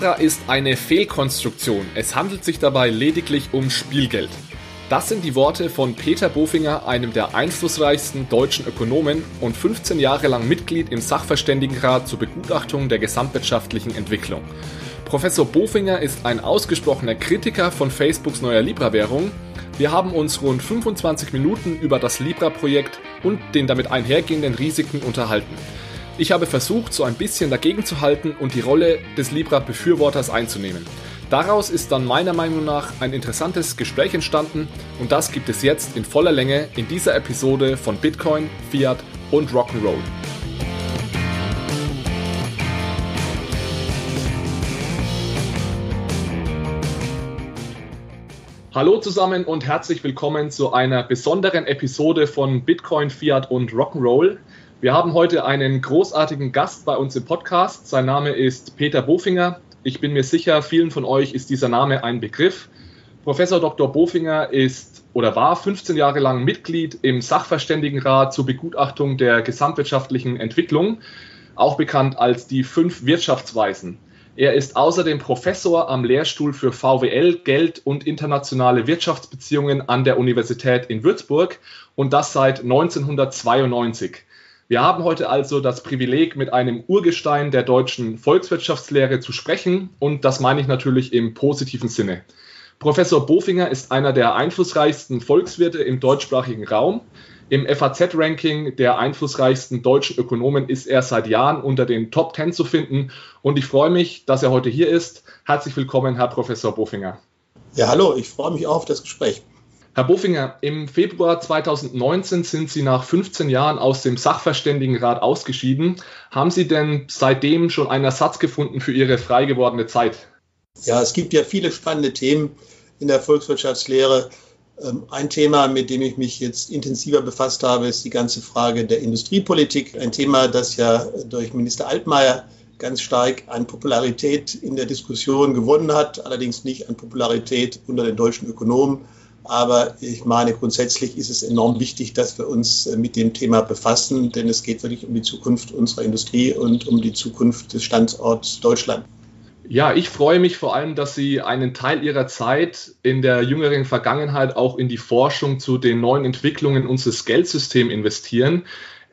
Libra ist eine Fehlkonstruktion. Es handelt sich dabei lediglich um Spielgeld. Das sind die Worte von Peter Bofinger, einem der einflussreichsten deutschen Ökonomen und 15 Jahre lang Mitglied im Sachverständigenrat zur Begutachtung der gesamtwirtschaftlichen Entwicklung. Professor Bofinger ist ein ausgesprochener Kritiker von Facebooks neuer Libra-Währung. Wir haben uns rund 25 Minuten über das Libra-Projekt und den damit einhergehenden Risiken unterhalten. Ich habe versucht, so ein bisschen dagegen zu halten und die Rolle des Libra-Befürworters einzunehmen. Daraus ist dann meiner Meinung nach ein interessantes Gespräch entstanden und das gibt es jetzt in voller Länge in dieser Episode von Bitcoin, Fiat und Rock'n'Roll. Hallo zusammen und herzlich willkommen zu einer besonderen Episode von Bitcoin, Fiat und Rock'n'Roll. Wir haben heute einen großartigen Gast bei uns im Podcast. Sein Name ist Peter Bofinger. Ich bin mir sicher, vielen von euch ist dieser Name ein Begriff. Professor Dr. Bofinger ist oder war 15 Jahre lang Mitglied im Sachverständigenrat zur Begutachtung der gesamtwirtschaftlichen Entwicklung, auch bekannt als die fünf Wirtschaftsweisen. Er ist außerdem Professor am Lehrstuhl für VWL, Geld und internationale Wirtschaftsbeziehungen an der Universität in Würzburg und das seit 1992. Wir haben heute also das Privileg, mit einem Urgestein der deutschen Volkswirtschaftslehre zu sprechen und das meine ich natürlich im positiven Sinne. Professor Bofinger ist einer der einflussreichsten Volkswirte im deutschsprachigen Raum. Im FAZ-Ranking der einflussreichsten deutschen Ökonomen ist er seit Jahren unter den Top 10 zu finden und ich freue mich, dass er heute hier ist. Herzlich willkommen, Herr Professor Bofinger. Ja, hallo, ich freue mich auch auf das Gespräch. Herr Bofinger, im Februar 2019 sind Sie nach 15 Jahren aus dem Sachverständigenrat ausgeschieden. Haben Sie denn seitdem schon einen Ersatz gefunden für Ihre frei gewordene Zeit? Ja, es gibt ja viele spannende Themen in der Volkswirtschaftslehre. Ähm, ein Thema, mit dem ich mich jetzt intensiver befasst habe, ist die ganze Frage der Industriepolitik. Ein Thema, das ja durch Minister Altmaier ganz stark an Popularität in der Diskussion gewonnen hat, allerdings nicht an Popularität unter den deutschen Ökonomen. Aber ich meine, grundsätzlich ist es enorm wichtig, dass wir uns äh, mit dem Thema befassen, denn es geht wirklich um die Zukunft unserer Industrie und um die Zukunft des Standorts Deutschland. Ja, ich freue mich vor allem, dass Sie einen Teil Ihrer Zeit in der jüngeren Vergangenheit auch in die Forschung zu den neuen Entwicklungen unseres Geldsystems investieren.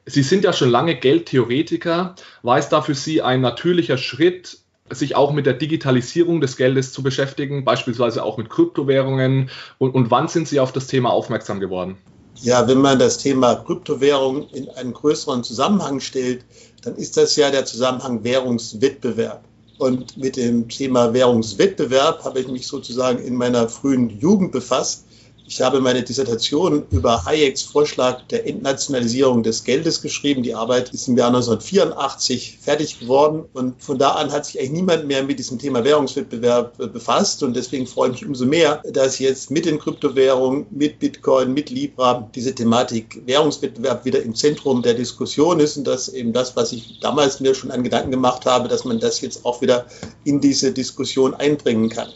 Sie sind ja schon lange Geldtheoretiker. War es da für Sie ein natürlicher Schritt, sich auch mit der Digitalisierung des Geldes zu beschäftigen, beispielsweise auch mit Kryptowährungen? Und, und wann sind Sie auf das Thema aufmerksam geworden? Ja, wenn man das Thema Kryptowährung in einen größeren Zusammenhang stellt, dann ist das ja der Zusammenhang Währungswettbewerb. Und mit dem Thema Währungswettbewerb habe ich mich sozusagen in meiner frühen Jugend befasst. Ich habe meine Dissertation über Hayeks Vorschlag der Entnationalisierung des Geldes geschrieben. Die Arbeit ist im Jahr 1984 fertig geworden und von da an hat sich eigentlich niemand mehr mit diesem Thema Währungswettbewerb äh, befasst und deswegen freue ich mich umso mehr, dass jetzt mit den Kryptowährungen, mit Bitcoin, mit Libra diese Thematik Währungswettbewerb wieder im Zentrum der Diskussion ist und dass eben das, was ich damals mir schon an Gedanken gemacht habe, dass man das jetzt auch wieder in diese Diskussion einbringen kann.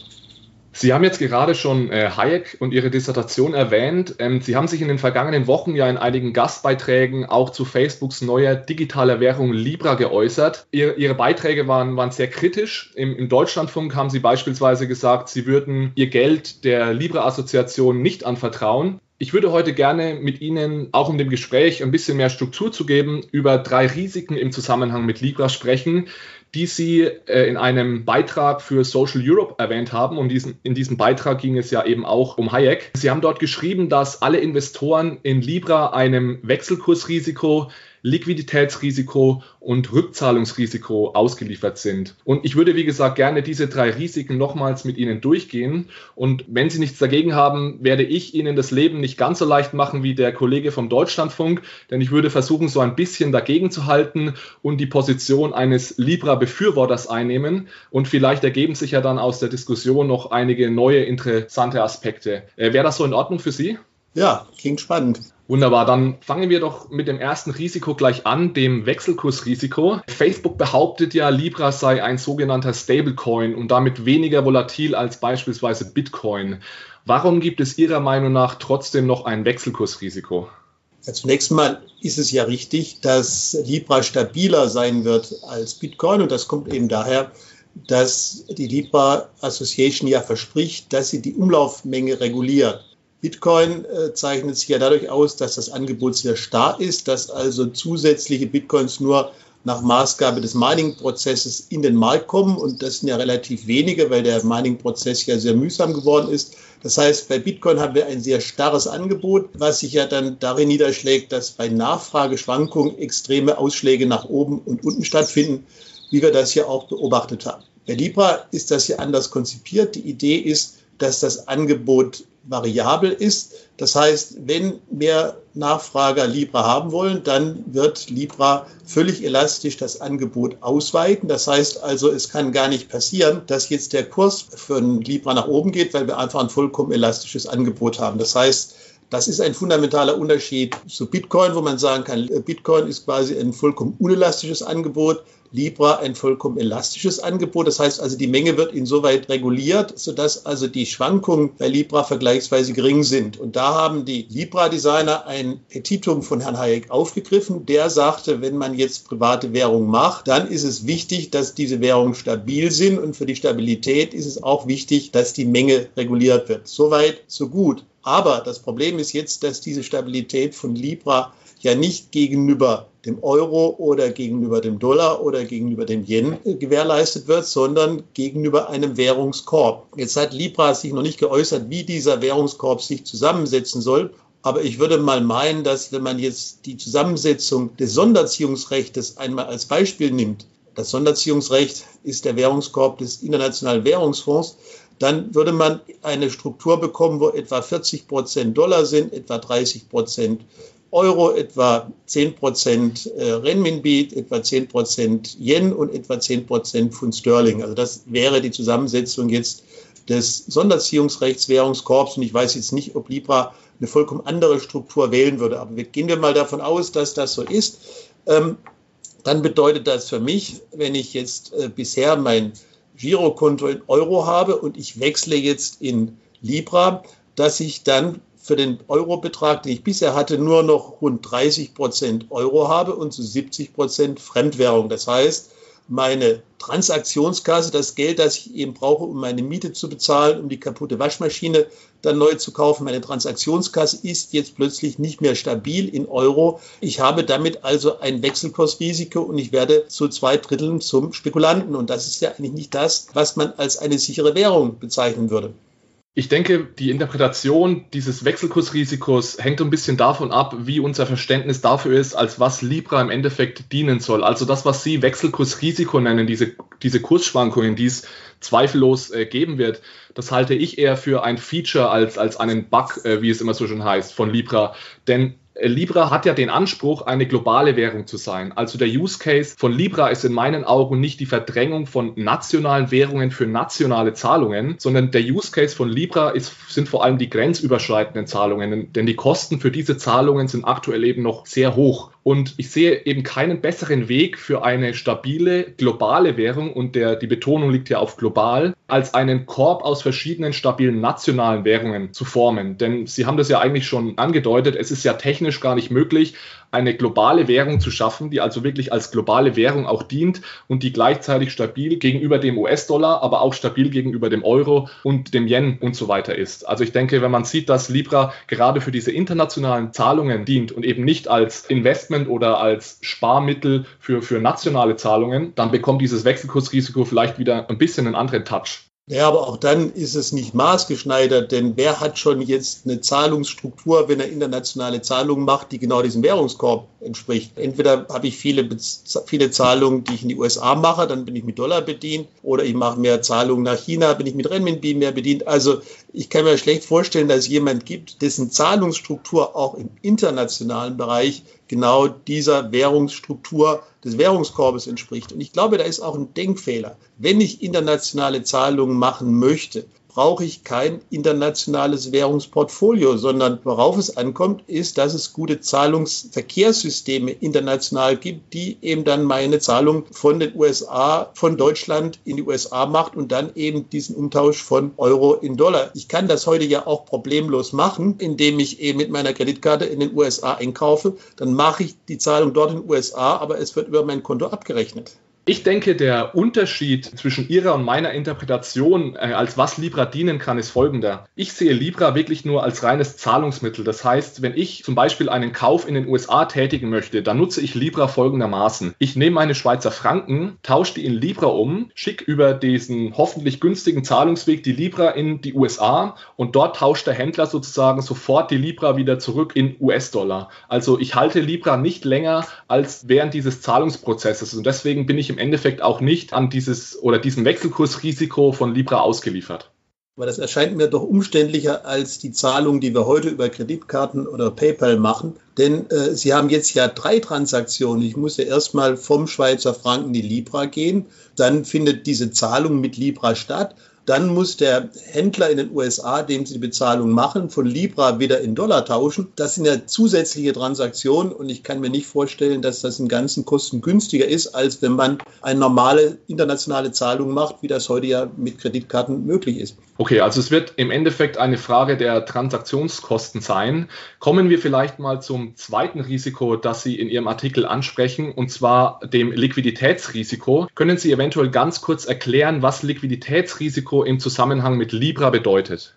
Sie haben jetzt gerade schon äh, Hayek und Ihre Dissertation erwähnt. Ähm, Sie haben sich in den vergangenen Wochen ja in einigen Gastbeiträgen auch zu Facebooks neuer digitaler Währung Libra geäußert. Ihre, Ihre Beiträge waren, waren sehr kritisch. Im, Im Deutschlandfunk haben Sie beispielsweise gesagt, Sie würden Ihr Geld der Libra-Assoziation nicht anvertrauen. Ich würde heute gerne mit Ihnen, auch um dem Gespräch ein bisschen mehr Struktur zu geben, über drei Risiken im Zusammenhang mit Libra sprechen, die Sie äh, in einem Beitrag für Social Europe erwähnt haben. Und diesen, in diesem Beitrag ging es ja eben auch um Hayek. Sie haben dort geschrieben, dass alle Investoren in Libra einem Wechselkursrisiko Liquiditätsrisiko und Rückzahlungsrisiko ausgeliefert sind. Und ich würde, wie gesagt, gerne diese drei Risiken nochmals mit Ihnen durchgehen. Und wenn Sie nichts dagegen haben, werde ich Ihnen das Leben nicht ganz so leicht machen wie der Kollege vom Deutschlandfunk, denn ich würde versuchen, so ein bisschen dagegen zu halten und die Position eines Libra-Befürworters einnehmen. Und vielleicht ergeben sich ja dann aus der Diskussion noch einige neue interessante Aspekte. Äh, Wäre das so in Ordnung für Sie? Ja, klingt spannend. Wunderbar, dann fangen wir doch mit dem ersten Risiko gleich an, dem Wechselkursrisiko. Facebook behauptet ja, Libra sei ein sogenannter Stablecoin und damit weniger volatil als beispielsweise Bitcoin. Warum gibt es Ihrer Meinung nach trotzdem noch ein Wechselkursrisiko? Ja, zunächst mal ist es ja richtig, dass Libra stabiler sein wird als Bitcoin und das kommt eben daher, dass die Libra Association ja verspricht, dass sie die Umlaufmenge reguliert. Bitcoin äh, zeichnet sich ja dadurch aus, dass das Angebot sehr starr ist, dass also zusätzliche Bitcoins nur nach Maßgabe des Mining-Prozesses in den Markt kommen. Und das sind ja relativ wenige, weil der Mining-Prozess ja sehr mühsam geworden ist. Das heißt, bei Bitcoin haben wir ein sehr starres Angebot, was sich ja dann darin niederschlägt, dass bei Nachfrageschwankungen extreme Ausschläge nach oben und unten stattfinden, wie wir das ja auch beobachtet haben. Bei Libra ist das ja anders konzipiert. Die Idee ist, dass das Angebot variabel ist. Das heißt, wenn mehr Nachfrager Libra haben wollen, dann wird Libra völlig elastisch das Angebot ausweiten. Das heißt also, es kann gar nicht passieren, dass jetzt der Kurs von Libra nach oben geht, weil wir einfach ein vollkommen elastisches Angebot haben. Das heißt, das ist ein fundamentaler Unterschied zu Bitcoin, wo man sagen kann, Bitcoin ist quasi ein vollkommen unelastisches Angebot. Libra ein vollkommen elastisches Angebot. Das heißt also, die Menge wird insoweit reguliert, sodass also die Schwankungen bei Libra vergleichsweise gering sind. Und da haben die Libra-Designer ein Petitum von Herrn Hayek aufgegriffen. Der sagte, wenn man jetzt private Währung macht, dann ist es wichtig, dass diese Währungen stabil sind. Und für die Stabilität ist es auch wichtig, dass die Menge reguliert wird. Soweit, so gut. Aber das Problem ist jetzt, dass diese Stabilität von Libra ja nicht gegenüber dem Euro oder gegenüber dem Dollar oder gegenüber dem Yen gewährleistet wird, sondern gegenüber einem Währungskorb. Jetzt hat Libra sich noch nicht geäußert, wie dieser Währungskorb sich zusammensetzen soll. Aber ich würde mal meinen, dass wenn man jetzt die Zusammensetzung des Sonderziehungsrechts einmal als Beispiel nimmt, das Sonderziehungsrecht ist der Währungskorb des Internationalen Währungsfonds, dann würde man eine Struktur bekommen, wo etwa 40 Prozent Dollar sind, etwa 30 Prozent Euro, etwa 10 Prozent äh, Renminbi, etwa 10 Prozent Yen und etwa 10 Prozent Pfund Sterling. Also das wäre die Zusammensetzung jetzt des Sonderziehungsrechtswährungskorps. Und ich weiß jetzt nicht, ob Libra eine vollkommen andere Struktur wählen würde. Aber gehen wir mal davon aus, dass das so ist. Ähm, dann bedeutet das für mich, wenn ich jetzt äh, bisher mein Girokonto in Euro habe und ich wechsle jetzt in Libra, dass ich dann für den Eurobetrag, den ich bisher hatte, nur noch rund 30 Prozent Euro habe und zu 70 Prozent Fremdwährung. Das heißt, meine Transaktionskasse, das Geld, das ich eben brauche, um meine Miete zu bezahlen, um die kaputte Waschmaschine dann neu zu kaufen, meine Transaktionskasse ist jetzt plötzlich nicht mehr stabil in Euro. Ich habe damit also ein Wechselkursrisiko und ich werde zu zwei Dritteln zum Spekulanten. Und das ist ja eigentlich nicht das, was man als eine sichere Währung bezeichnen würde. Ich denke, die Interpretation dieses Wechselkursrisikos hängt ein bisschen davon ab, wie unser Verständnis dafür ist, als was Libra im Endeffekt dienen soll. Also das, was Sie Wechselkursrisiko nennen, diese, diese Kursschwankungen, die es zweifellos äh, geben wird, das halte ich eher für ein Feature als, als einen Bug, äh, wie es immer so schön heißt, von Libra. Denn Libra hat ja den Anspruch, eine globale Währung zu sein. Also der Use Case von Libra ist in meinen Augen nicht die Verdrängung von nationalen Währungen für nationale Zahlungen, sondern der Use Case von Libra ist, sind vor allem die grenzüberschreitenden Zahlungen, denn die Kosten für diese Zahlungen sind aktuell eben noch sehr hoch. Und ich sehe eben keinen besseren Weg für eine stabile globale Währung und der, die Betonung liegt ja auf global, als einen Korb aus verschiedenen stabilen nationalen Währungen zu formen. Denn Sie haben das ja eigentlich schon angedeutet, es ist ja technisch gar nicht möglich, eine globale Währung zu schaffen, die also wirklich als globale Währung auch dient und die gleichzeitig stabil gegenüber dem US-Dollar, aber auch stabil gegenüber dem Euro und dem Yen und so weiter ist. Also ich denke, wenn man sieht, dass Libra gerade für diese internationalen Zahlungen dient und eben nicht als Investment oder als Sparmittel für, für nationale Zahlungen, dann bekommt dieses Wechselkursrisiko vielleicht wieder ein bisschen einen anderen Touch. Ja, aber auch dann ist es nicht maßgeschneidert, denn wer hat schon jetzt eine Zahlungsstruktur, wenn er internationale Zahlungen macht, die genau diesem Währungskorb entspricht? Entweder habe ich viele, viele Zahlungen, die ich in die USA mache, dann bin ich mit Dollar bedient, oder ich mache mehr Zahlungen nach China, bin ich mit Renminbi mehr bedient. Also ich kann mir schlecht vorstellen, dass es jemand gibt, dessen Zahlungsstruktur auch im internationalen Bereich genau dieser Währungsstruktur des Währungskorbes entspricht. Und ich glaube, da ist auch ein Denkfehler. Wenn ich internationale Zahlungen machen möchte, brauche ich kein internationales Währungsportfolio, sondern worauf es ankommt, ist, dass es gute Zahlungsverkehrssysteme international gibt, die eben dann meine Zahlung von den USA, von Deutschland in die USA macht und dann eben diesen Umtausch von Euro in Dollar. Ich kann das heute ja auch problemlos machen, indem ich eben mit meiner Kreditkarte in den USA einkaufe. Dann mache ich die Zahlung dort in den USA, aber es wird über mein Konto abgerechnet. Ich denke, der Unterschied zwischen Ihrer und meiner Interpretation, äh, als was Libra dienen kann, ist folgender. Ich sehe Libra wirklich nur als reines Zahlungsmittel. Das heißt, wenn ich zum Beispiel einen Kauf in den USA tätigen möchte, dann nutze ich Libra folgendermaßen. Ich nehme meine Schweizer Franken, tausche die in Libra um, schicke über diesen hoffentlich günstigen Zahlungsweg die Libra in die USA und dort tauscht der Händler sozusagen sofort die Libra wieder zurück in US-Dollar. Also ich halte Libra nicht länger als während dieses Zahlungsprozesses und deswegen bin ich im Endeffekt auch nicht an dieses oder diesem Wechselkursrisiko von Libra ausgeliefert. Aber das erscheint mir doch umständlicher als die Zahlung, die wir heute über Kreditkarten oder PayPal machen. Denn äh, Sie haben jetzt ja drei Transaktionen. Ich muss ja erstmal vom Schweizer Franken die Libra gehen. Dann findet diese Zahlung mit Libra statt. Dann muss der Händler in den USA, dem sie die Bezahlung machen, von Libra wieder in Dollar tauschen. Das sind ja zusätzliche Transaktionen und ich kann mir nicht vorstellen, dass das in ganzen Kosten günstiger ist, als wenn man eine normale internationale Zahlung macht, wie das heute ja mit Kreditkarten möglich ist. Okay, also es wird im Endeffekt eine Frage der Transaktionskosten sein. Kommen wir vielleicht mal zum zweiten Risiko, das Sie in Ihrem Artikel ansprechen, und zwar dem Liquiditätsrisiko. Können Sie eventuell ganz kurz erklären, was Liquiditätsrisiko im Zusammenhang mit Libra bedeutet?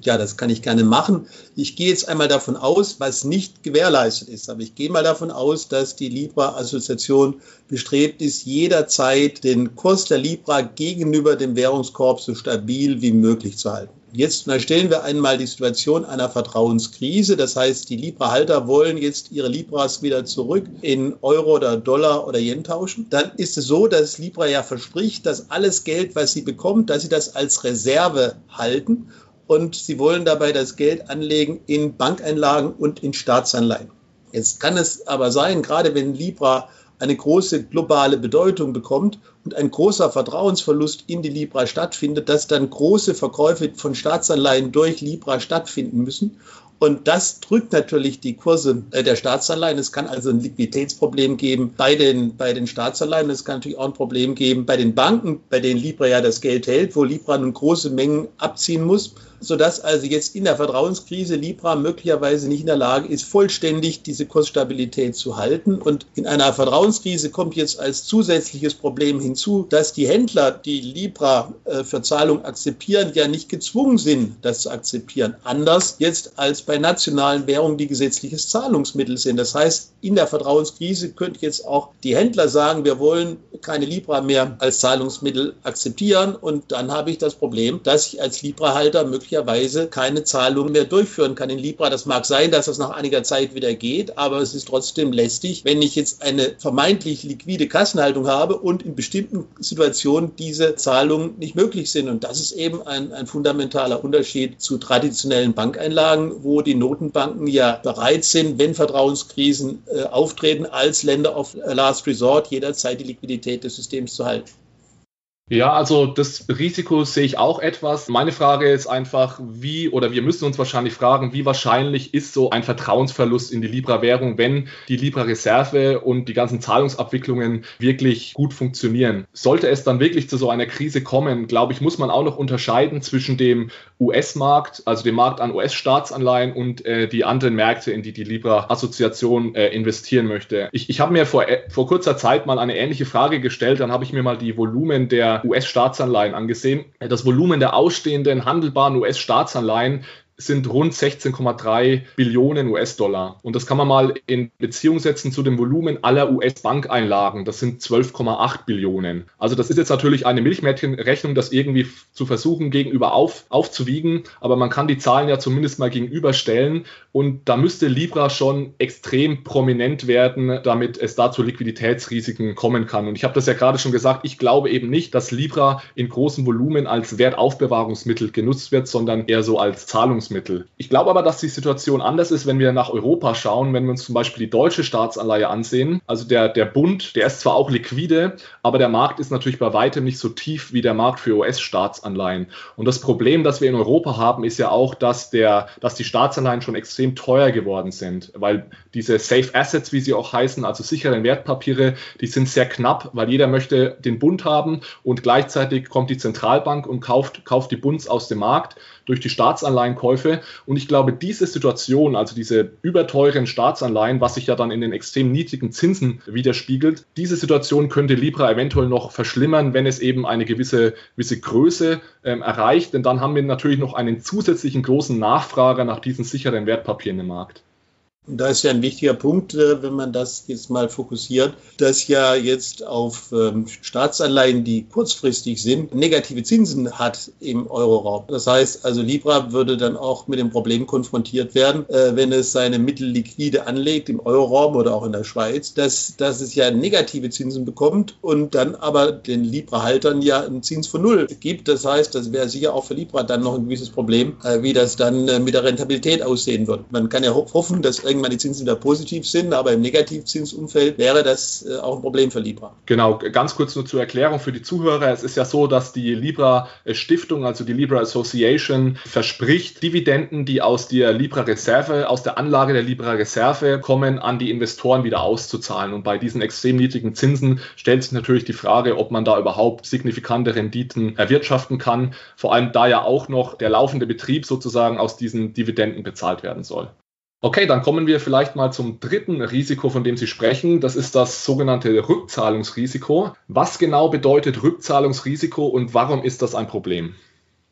Ja, das kann ich gerne machen. Ich gehe jetzt einmal davon aus, was nicht gewährleistet ist. Aber ich gehe mal davon aus, dass die Libra-Assoziation bestrebt ist, jederzeit den Kurs der Libra gegenüber dem Währungskorb so stabil wie möglich zu halten. Jetzt stellen wir einmal die Situation einer Vertrauenskrise. Das heißt, die Libra-Halter wollen jetzt ihre Libras wieder zurück in Euro oder Dollar oder Yen tauschen. Dann ist es so, dass Libra ja verspricht, dass alles Geld, was sie bekommt, dass sie das als Reserve halten und sie wollen dabei das Geld anlegen in Bankeinlagen und in Staatsanleihen. Jetzt kann es aber sein, gerade wenn Libra eine große globale Bedeutung bekommt und ein großer Vertrauensverlust in die Libra stattfindet, dass dann große Verkäufe von Staatsanleihen durch Libra stattfinden müssen. Und das drückt natürlich die Kurse äh, der Staatsanleihen. Es kann also ein Liquiditätsproblem geben bei den, bei den Staatsanleihen. Es kann natürlich auch ein Problem geben bei den Banken, bei denen Libra ja das Geld hält, wo Libra nun große Mengen abziehen muss sodass also jetzt in der Vertrauenskrise Libra möglicherweise nicht in der Lage ist, vollständig diese Kursstabilität zu halten. Und in einer Vertrauenskrise kommt jetzt als zusätzliches Problem hinzu, dass die Händler, die Libra äh, für Zahlung akzeptieren, ja nicht gezwungen sind, das zu akzeptieren. Anders jetzt als bei nationalen Währungen, die gesetzliches Zahlungsmittel sind. Das heißt, in der Vertrauenskrise könnte jetzt auch die Händler sagen, wir wollen keine Libra mehr als Zahlungsmittel akzeptieren. Und dann habe ich das Problem, dass ich als Libra-Halter möglicherweise möglicherweise keine Zahlungen mehr durchführen kann in Libra. Das mag sein, dass das nach einiger Zeit wieder geht, aber es ist trotzdem lästig, wenn ich jetzt eine vermeintlich liquide Kassenhaltung habe und in bestimmten Situationen diese Zahlungen nicht möglich sind. Und das ist eben ein, ein fundamentaler Unterschied zu traditionellen Bankeinlagen, wo die Notenbanken ja bereit sind, wenn Vertrauenskrisen äh, auftreten, als Länder of Last Resort jederzeit die Liquidität des Systems zu halten. Ja, also das Risiko sehe ich auch etwas. Meine Frage ist einfach, wie, oder wir müssen uns wahrscheinlich fragen, wie wahrscheinlich ist so ein Vertrauensverlust in die Libra-Währung, wenn die Libra-Reserve und die ganzen Zahlungsabwicklungen wirklich gut funktionieren. Sollte es dann wirklich zu so einer Krise kommen, glaube ich, muss man auch noch unterscheiden zwischen dem US-Markt, also dem Markt an US-Staatsanleihen und äh, die anderen Märkte, in die die Libra-Assoziation äh, investieren möchte. Ich, ich habe mir vor, äh, vor kurzer Zeit mal eine ähnliche Frage gestellt, dann habe ich mir mal die Volumen der US-Staatsanleihen angesehen. Das Volumen der ausstehenden handelbaren US-Staatsanleihen sind rund 16,3 Billionen US-Dollar. Und das kann man mal in Beziehung setzen zu dem Volumen aller US-Bankeinlagen. Das sind 12,8 Billionen. Also das ist jetzt natürlich eine Milchmädchenrechnung, das irgendwie zu versuchen, gegenüber auf, aufzuwiegen. Aber man kann die Zahlen ja zumindest mal gegenüberstellen. Und da müsste Libra schon extrem prominent werden, damit es da zu Liquiditätsrisiken kommen kann. Und ich habe das ja gerade schon gesagt, ich glaube eben nicht, dass Libra in großem Volumen als Wertaufbewahrungsmittel genutzt wird, sondern eher so als Zahlungs Zahlungsmittel. Ich glaube aber, dass die Situation anders ist, wenn wir nach Europa schauen, wenn wir uns zum Beispiel die deutsche Staatsanleihe ansehen. Also der, der Bund, der ist zwar auch liquide, aber der Markt ist natürlich bei weitem nicht so tief wie der Markt für US-Staatsanleihen. Und das Problem, das wir in Europa haben, ist ja auch, dass, der, dass die Staatsanleihen schon extrem teuer geworden sind, weil diese Safe Assets, wie sie auch heißen, also sicheren Wertpapiere, die sind sehr knapp, weil jeder möchte den Bund haben und gleichzeitig kommt die Zentralbank und kauft, kauft die Bunds aus dem Markt. Durch die Staatsanleihenkäufe. Und ich glaube, diese Situation, also diese überteuren Staatsanleihen, was sich ja dann in den extrem niedrigen Zinsen widerspiegelt, diese Situation könnte Libra eventuell noch verschlimmern, wenn es eben eine gewisse, gewisse Größe ähm, erreicht. Denn dann haben wir natürlich noch einen zusätzlichen großen Nachfrager nach diesen sicheren Wertpapieren im Markt. Und da ist ja ein wichtiger Punkt, äh, wenn man das jetzt mal fokussiert, dass ja jetzt auf ähm, Staatsanleihen, die kurzfristig sind, negative Zinsen hat im Euroraum. Das heißt also, Libra würde dann auch mit dem Problem konfrontiert werden, äh, wenn es seine Mittel liquide anlegt im Euroraum oder auch in der Schweiz, dass, dass es ja negative Zinsen bekommt und dann aber den Libra-Haltern ja einen Zins von Null gibt. Das heißt, das wäre sicher auch für Libra dann noch ein gewisses Problem, äh, wie das dann mit der Rentabilität aussehen wird. Man kann ja hoffen, dass irgendwie irgendwann die Zinsen wieder positiv sind, aber im Negativzinsumfeld wäre das äh, auch ein Problem für Libra. Genau, ganz kurz nur zur Erklärung für die Zuhörer. Es ist ja so, dass die Libra Stiftung, also die Libra Association, verspricht, Dividenden, die aus der Libra Reserve, aus der Anlage der Libra Reserve kommen, an die Investoren wieder auszuzahlen. Und bei diesen extrem niedrigen Zinsen stellt sich natürlich die Frage, ob man da überhaupt signifikante Renditen erwirtschaften kann. Vor allem da ja auch noch der laufende Betrieb sozusagen aus diesen Dividenden bezahlt werden soll. Okay, dann kommen wir vielleicht mal zum dritten Risiko, von dem Sie sprechen. Das ist das sogenannte Rückzahlungsrisiko. Was genau bedeutet Rückzahlungsrisiko und warum ist das ein Problem?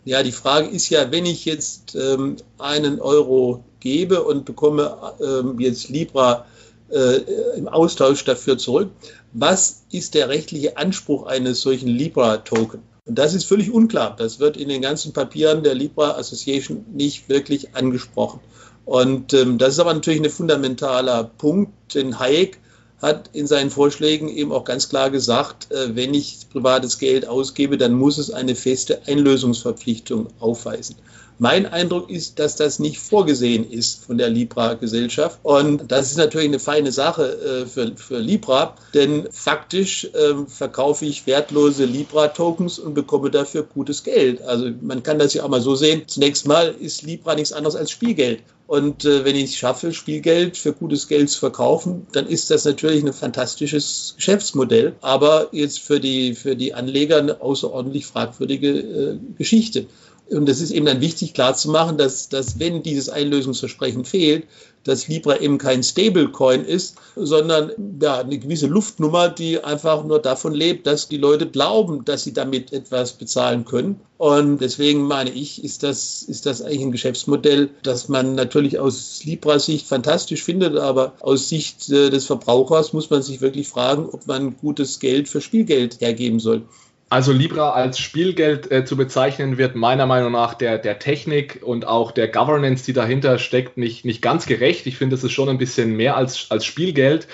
Ja, die Frage ist ja, wenn ich jetzt ähm, einen Euro gebe und bekomme ähm, jetzt Libra äh, im Austausch dafür zurück, was ist der rechtliche Anspruch eines solchen Libra-Token? Und das ist völlig unklar. Das wird in den ganzen Papieren der Libra Association nicht wirklich angesprochen. Und ähm, das ist aber natürlich ein fundamentaler Punkt, denn Hayek hat in seinen Vorschlägen eben auch ganz klar gesagt, äh, wenn ich privates Geld ausgebe, dann muss es eine feste Einlösungsverpflichtung aufweisen. Mein Eindruck ist, dass das nicht vorgesehen ist von der Libra-Gesellschaft. Und das ist natürlich eine feine Sache äh, für, für Libra, denn faktisch äh, verkaufe ich wertlose Libra-Tokens und bekomme dafür gutes Geld. Also man kann das ja auch mal so sehen. Zunächst mal ist Libra nichts anderes als Spielgeld. Und äh, wenn ich es schaffe, Spielgeld für gutes Geld zu verkaufen, dann ist das natürlich ein fantastisches Geschäftsmodell, aber jetzt für die, für die Anleger eine außerordentlich fragwürdige äh, Geschichte. Und es ist eben dann wichtig klarzumachen, dass, dass wenn dieses Einlösungsversprechen fehlt, dass Libra eben kein Stablecoin ist, sondern ja, eine gewisse Luftnummer, die einfach nur davon lebt, dass die Leute glauben, dass sie damit etwas bezahlen können. Und deswegen meine ich, ist das, ist das eigentlich ein Geschäftsmodell, das man natürlich aus Libra-Sicht fantastisch findet, aber aus Sicht äh, des Verbrauchers muss man sich wirklich fragen, ob man gutes Geld für Spielgeld hergeben soll. Also Libra als Spielgeld äh, zu bezeichnen, wird meiner Meinung nach der, der Technik und auch der Governance, die dahinter steckt, nicht, nicht ganz gerecht. Ich finde, es ist schon ein bisschen mehr als, als Spielgeld.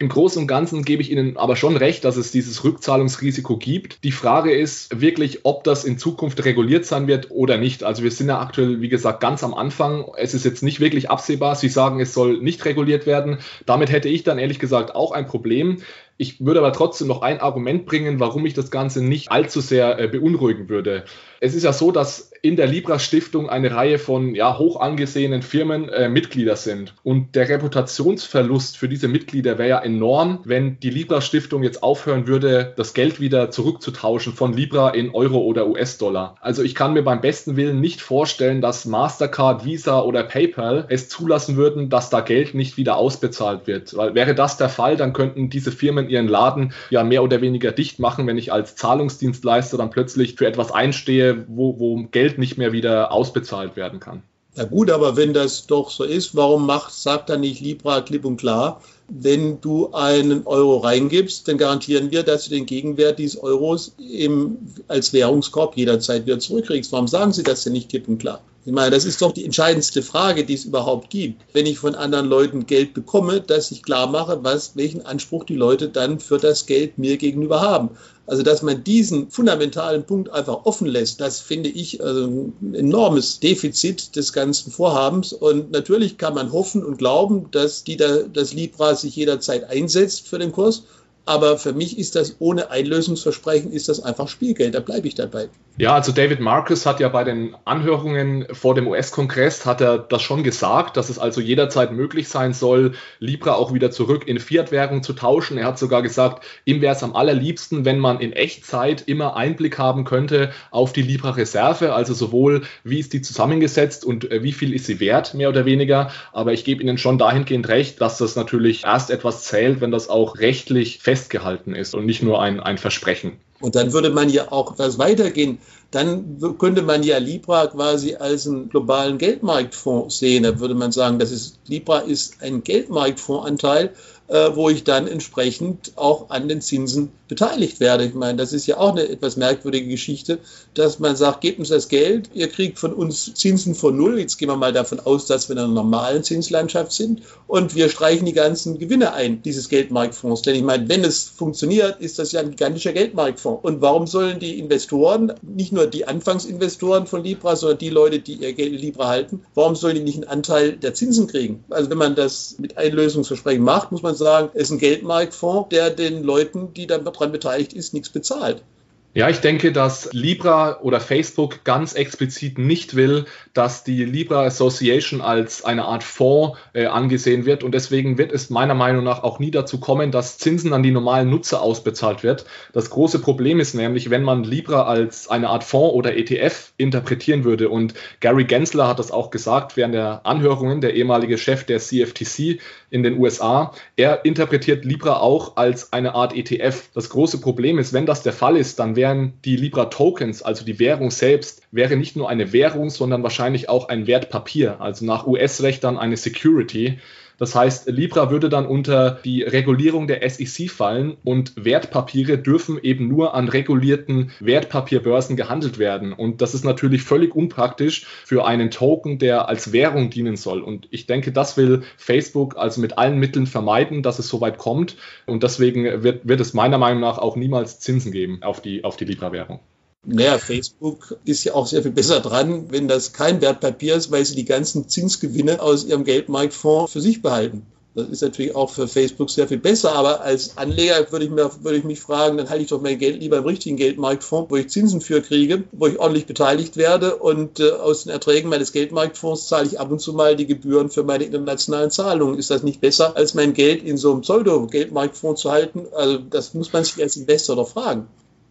Im Großen und Ganzen gebe ich Ihnen aber schon recht, dass es dieses Rückzahlungsrisiko gibt. Die Frage ist wirklich, ob das in Zukunft reguliert sein wird oder nicht. Also wir sind ja aktuell, wie gesagt, ganz am Anfang. Es ist jetzt nicht wirklich absehbar. Sie sagen, es soll nicht reguliert werden. Damit hätte ich dann ehrlich gesagt auch ein Problem. Ich würde aber trotzdem noch ein Argument bringen, warum ich das Ganze nicht allzu sehr äh, beunruhigen würde. Es ist ja so, dass in der Libra Stiftung eine Reihe von ja, hoch angesehenen Firmen äh, Mitglieder sind. Und der Reputationsverlust für diese Mitglieder wäre ja enorm, wenn die Libra Stiftung jetzt aufhören würde, das Geld wieder zurückzutauschen von Libra in Euro oder US-Dollar. Also ich kann mir beim besten Willen nicht vorstellen, dass Mastercard, Visa oder PayPal es zulassen würden, dass da Geld nicht wieder ausbezahlt wird. Weil wäre das der Fall, dann könnten diese Firmen ihren Laden ja mehr oder weniger dicht machen, wenn ich als Zahlungsdienstleister dann plötzlich für etwas einstehe, wo, wo Geld nicht mehr wieder ausbezahlt werden kann. Ja gut, aber wenn das doch so ist, warum macht, sagt dann nicht Libra klipp und klar, wenn du einen Euro reingibst, dann garantieren wir, dass du den Gegenwert dieses Euros im, als Währungskorb jederzeit wieder zurückkriegst. Warum sagen Sie das denn nicht klipp und klar? Ich meine, das ist doch die entscheidendste Frage, die es überhaupt gibt. Wenn ich von anderen Leuten Geld bekomme, dass ich klar mache, was, welchen Anspruch die Leute dann für das Geld mir gegenüber haben. Also, dass man diesen fundamentalen Punkt einfach offen lässt, das finde ich also ein enormes Defizit des ganzen Vorhabens. Und natürlich kann man hoffen und glauben, dass die da, das Libra sich jederzeit einsetzt für den Kurs. Aber für mich ist das ohne Einlösungsversprechen, ist das einfach Spielgeld. Da bleibe ich dabei. Ja, also David Marcus hat ja bei den Anhörungen vor dem US-Kongress hat er das schon gesagt, dass es also jederzeit möglich sein soll, Libra auch wieder zurück in Fiat-Währung zu tauschen. Er hat sogar gesagt, ihm wäre es am allerliebsten, wenn man in Echtzeit immer Einblick haben könnte auf die Libra-Reserve, also sowohl wie ist die zusammengesetzt und äh, wie viel ist sie wert, mehr oder weniger. Aber ich gebe Ihnen schon dahingehend recht, dass das natürlich erst etwas zählt, wenn das auch rechtlich festgehalten ist und nicht nur ein, ein Versprechen. Und dann würde man ja auch etwas weitergehen. Dann könnte man ja Libra quasi als einen globalen Geldmarktfonds sehen. Da würde man sagen, das ist, Libra ist ein Geldmarktfondsanteil äh, wo ich dann entsprechend auch an den Zinsen beteiligt werde. Ich meine, das ist ja auch eine etwas merkwürdige Geschichte, dass man sagt, gebt uns das Geld, ihr kriegt von uns Zinsen von null. Jetzt gehen wir mal davon aus, dass wir in einer normalen Zinslandschaft sind und wir streichen die ganzen Gewinne ein, dieses Geldmarktfonds. Denn ich meine, wenn es funktioniert, ist das ja ein gigantischer Geldmarktfonds. Und warum sollen die Investoren, nicht nur die Anfangsinvestoren von Libra, sondern die Leute, die ihr Geld in Libra halten, warum sollen die nicht einen Anteil der Zinsen kriegen? Also wenn man das mit Einlösungsversprechen macht, muss man sagen, es ist ein Geldmarktfonds, der den Leuten, die daran beteiligt ist, nichts bezahlt. Ja, ich denke, dass Libra oder Facebook ganz explizit nicht will, dass die Libra Association als eine Art Fonds äh, angesehen wird. Und deswegen wird es meiner Meinung nach auch nie dazu kommen, dass Zinsen an die normalen Nutzer ausbezahlt wird. Das große Problem ist nämlich, wenn man Libra als eine Art Fonds oder ETF interpretieren würde. Und Gary Gensler hat das auch gesagt während der Anhörungen, der ehemalige Chef der CFTC in den USA. Er interpretiert Libra auch als eine Art ETF. Das große Problem ist, wenn das der Fall ist, dann wären die Libra Tokens, also die Währung selbst, wäre nicht nur eine Währung, sondern wahrscheinlich auch ein Wertpapier, also nach US-Recht dann eine Security. Das heißt, Libra würde dann unter die Regulierung der SEC fallen und Wertpapiere dürfen eben nur an regulierten Wertpapierbörsen gehandelt werden. Und das ist natürlich völlig unpraktisch für einen Token, der als Währung dienen soll. Und ich denke, das will Facebook also mit allen Mitteln vermeiden, dass es so weit kommt. Und deswegen wird, wird es meiner Meinung nach auch niemals Zinsen geben auf die, auf die Libra-Währung. Naja, Facebook ist ja auch sehr viel besser dran, wenn das kein Wertpapier ist, weil sie die ganzen Zinsgewinne aus ihrem Geldmarktfonds für sich behalten. Das ist natürlich auch für Facebook sehr viel besser, aber als Anleger würde ich, mir, würde ich mich fragen, dann halte ich doch mein Geld lieber im richtigen Geldmarktfonds, wo ich Zinsen für kriege, wo ich ordentlich beteiligt werde und äh, aus den Erträgen meines Geldmarktfonds zahle ich ab und zu mal die Gebühren für meine internationalen Zahlungen. Ist das nicht besser, als mein Geld in so einem Pseudo-Geldmarktfonds zu halten? Also das muss man sich als Investor doch fragen.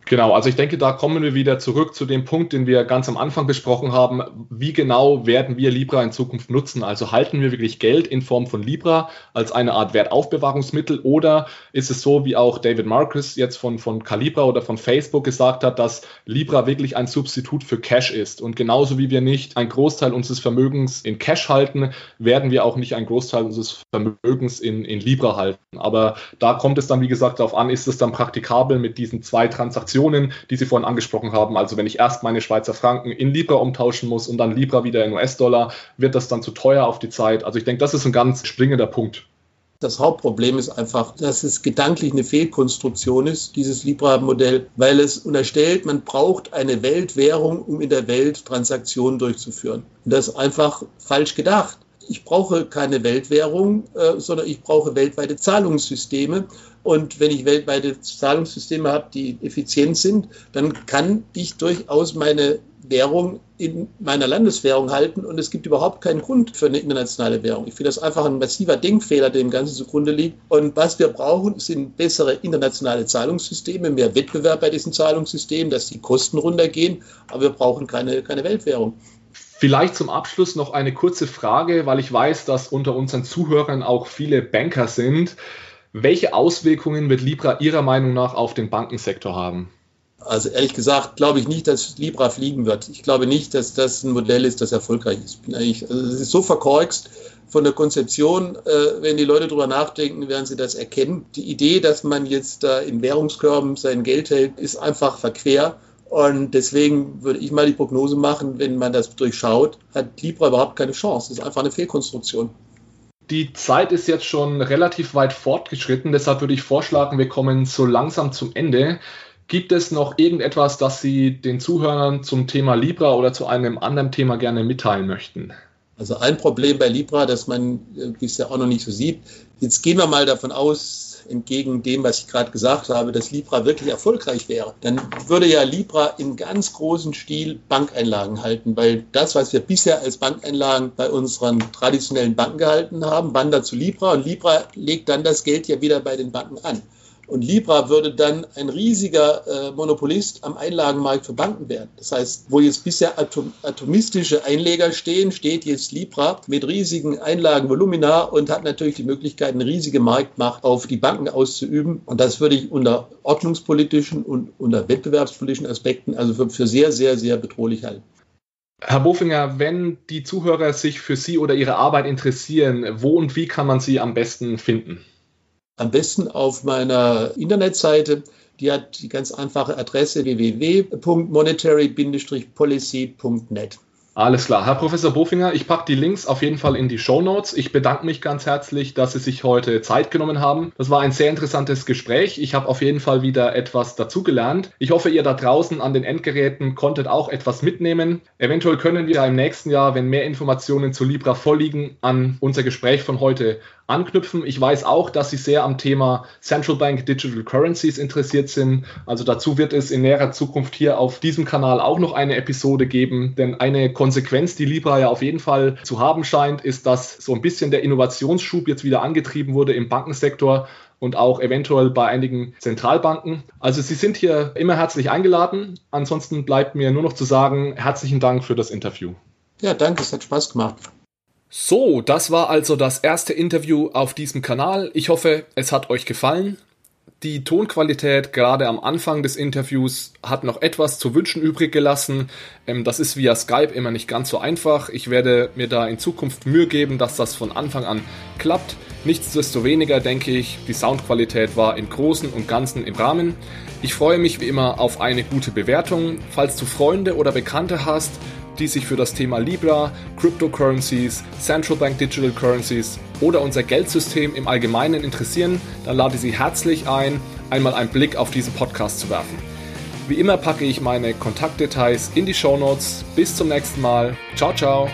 Genau, also ich denke, da kommen wir wieder zurück zu dem Punkt, den wir ganz am Anfang besprochen haben. Wie genau werden wir Libra in Zukunft nutzen? Also halten wir wirklich Geld in Form von Libra als eine Art Wertaufbewahrungsmittel oder ist es so, wie auch David Marcus jetzt von, von Calibra oder von Facebook gesagt hat, dass Libra wirklich ein Substitut für Cash ist? Und genauso wie wir nicht einen Großteil unseres Vermögens in Cash halten, werden wir auch nicht einen Großteil unseres Vermögens in, in Libra halten. Aber da kommt es dann, wie gesagt, darauf an, ist es dann praktikabel mit diesen zwei Transaktionen Transaktionen, die Sie vorhin angesprochen haben. Also wenn ich erst meine Schweizer Franken in Libra umtauschen muss und dann Libra wieder in US-Dollar, wird das dann zu teuer auf die Zeit. Also ich denke, das ist ein ganz springender Punkt. Das Hauptproblem ist einfach, dass es gedanklich eine Fehlkonstruktion ist, dieses Libra-Modell, weil es unterstellt, man braucht eine Weltwährung, um in der Welt Transaktionen durchzuführen. Und das ist einfach falsch gedacht ich brauche keine Weltwährung, äh, sondern ich brauche weltweite Zahlungssysteme. Und wenn ich weltweite Zahlungssysteme habe, die effizient sind, dann kann ich durchaus meine Währung in meiner Landeswährung halten und es gibt überhaupt keinen Grund für eine internationale Währung. Ich finde das einfach ein massiver Denkfehler, der dem Ganzen zugrunde liegt. Und was wir brauchen, sind bessere internationale Zahlungssysteme, mehr Wettbewerb bei diesen Zahlungssystemen, dass die Kosten runtergehen, aber wir brauchen keine, keine Weltwährung. Vielleicht zum Abschluss noch eine kurze Frage, weil ich weiß, dass unter unseren Zuhörern auch viele Banker sind. Welche Auswirkungen wird Libra Ihrer Meinung nach auf den Bankensektor haben? Also ehrlich gesagt glaube ich nicht, dass Libra fliegen wird. Ich glaube nicht, dass das ein Modell ist, das erfolgreich ist. Also es ist so verkorkst von der Konzeption. Äh, wenn die Leute darüber nachdenken, werden sie das erkennen. Die Idee, dass man jetzt da in Währungskörben sein Geld hält, ist einfach verquer. Und deswegen würde ich mal die Prognose machen, wenn man das durchschaut, hat Libra überhaupt keine Chance. Das ist einfach eine Fehlkonstruktion. Die Zeit ist jetzt schon relativ weit fortgeschritten, deshalb würde ich vorschlagen, wir kommen so langsam zum Ende. Gibt es noch irgendetwas, das Sie den Zuhörern zum Thema Libra oder zu einem anderen Thema gerne mitteilen möchten? Also ein Problem bei Libra, das man bisher auch noch nicht so sieht. Jetzt gehen wir mal davon aus, entgegen dem, was ich gerade gesagt habe, dass Libra wirklich erfolgreich wäre, dann würde ja Libra in ganz großen Stil Bankeinlagen halten, weil das, was wir bisher als Bankeinlagen bei unseren traditionellen Banken gehalten haben, wandert zu Libra und Libra legt dann das Geld ja wieder bei den Banken an. Und Libra würde dann ein riesiger äh, Monopolist am Einlagenmarkt für Banken werden. Das heißt, wo jetzt bisher atom atomistische Einleger stehen, steht jetzt Libra mit riesigen Einlagenvolumina und hat natürlich die Möglichkeit, eine riesige Marktmacht auf die Banken auszuüben. Und das würde ich unter ordnungspolitischen und unter wettbewerbspolitischen Aspekten also für, für sehr, sehr, sehr bedrohlich halten. Herr Bofinger, wenn die Zuhörer sich für Sie oder Ihre Arbeit interessieren, wo und wie kann man Sie am besten finden? Am besten auf meiner Internetseite. Die hat die ganz einfache Adresse www.monetary-policy.net. Alles klar. Herr Professor Bofinger, ich packe die Links auf jeden Fall in die Show Notes. Ich bedanke mich ganz herzlich, dass Sie sich heute Zeit genommen haben. Das war ein sehr interessantes Gespräch. Ich habe auf jeden Fall wieder etwas dazugelernt. Ich hoffe, ihr da draußen an den Endgeräten konntet auch etwas mitnehmen. Eventuell können wir im nächsten Jahr, wenn mehr Informationen zu Libra vorliegen, an unser Gespräch von heute anknüpfen. Ich weiß auch, dass Sie sehr am Thema Central Bank Digital Currencies interessiert sind. Also dazu wird es in näherer Zukunft hier auf diesem Kanal auch noch eine Episode geben. Denn eine Konsequenz, die Libra ja auf jeden Fall zu haben scheint, ist, dass so ein bisschen der Innovationsschub jetzt wieder angetrieben wurde im Bankensektor und auch eventuell bei einigen Zentralbanken. Also Sie sind hier immer herzlich eingeladen. Ansonsten bleibt mir nur noch zu sagen, herzlichen Dank für das Interview. Ja, danke, es hat Spaß gemacht. So, das war also das erste Interview auf diesem Kanal. Ich hoffe, es hat euch gefallen. Die Tonqualität gerade am Anfang des Interviews hat noch etwas zu wünschen übrig gelassen. Ähm, das ist via Skype immer nicht ganz so einfach. Ich werde mir da in Zukunft Mühe geben, dass das von Anfang an klappt. Nichtsdestoweniger denke ich, die Soundqualität war im Großen und Ganzen im Rahmen. Ich freue mich wie immer auf eine gute Bewertung. Falls du Freunde oder Bekannte hast, die sich für das Thema Libra, Cryptocurrencies, Central Bank Digital Currencies oder unser Geldsystem im Allgemeinen interessieren, dann lade ich Sie herzlich ein, einmal einen Blick auf diesen Podcast zu werfen. Wie immer packe ich meine Kontaktdetails in die Show Notes. Bis zum nächsten Mal. Ciao, ciao.